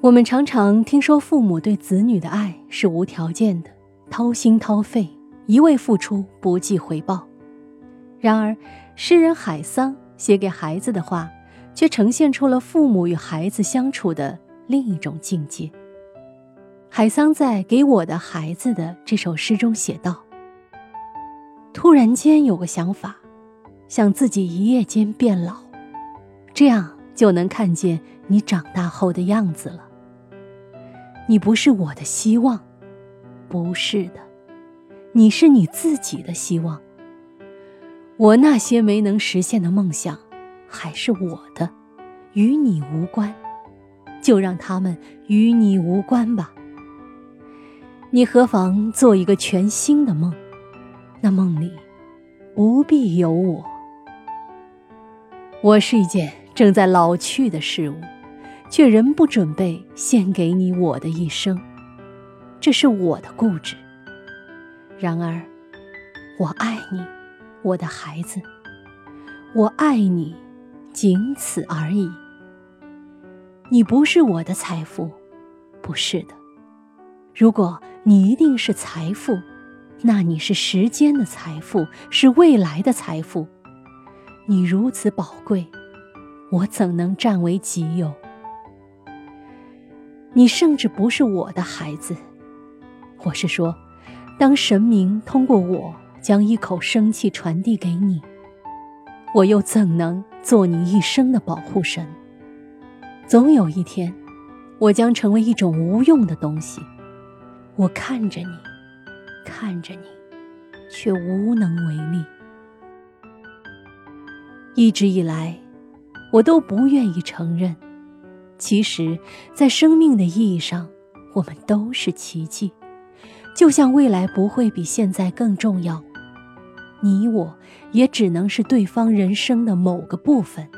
我们常常听说父母对子女的爱是无条件的，掏心掏肺，一味付出，不计回报。然而，诗人海桑写给孩子的话，却呈现出了父母与孩子相处的另一种境界。海桑在《给我的孩子》的这首诗中写道：“突然间有个想法，想自己一夜间变老，这样就能看见你长大后的样子了。你不是我的希望，不是的，你是你自己的希望。我那些没能实现的梦想，还是我的，与你无关，就让他们与你无关吧。”你何妨做一个全新的梦？那梦里不必有我。我是一件正在老去的事物，却仍不准备献给你我的一生。这是我的固执。然而，我爱你，我的孩子。我爱你，仅此而已。你不是我的财富，不是的。如果你一定是财富，那你是时间的财富，是未来的财富。你如此宝贵，我怎能占为己有？你甚至不是我的孩子。我是说，当神明通过我将一口生气传递给你，我又怎能做你一生的保护神？总有一天，我将成为一种无用的东西。我看着你，看着你，却无能为力。一直以来，我都不愿意承认，其实，在生命的意义上，我们都是奇迹。就像未来不会比现在更重要，你我也只能是对方人生的某个部分。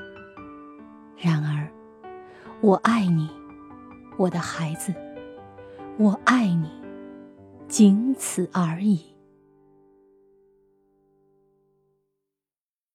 然而，我爱你，我的孩子，我爱你。仅此而已。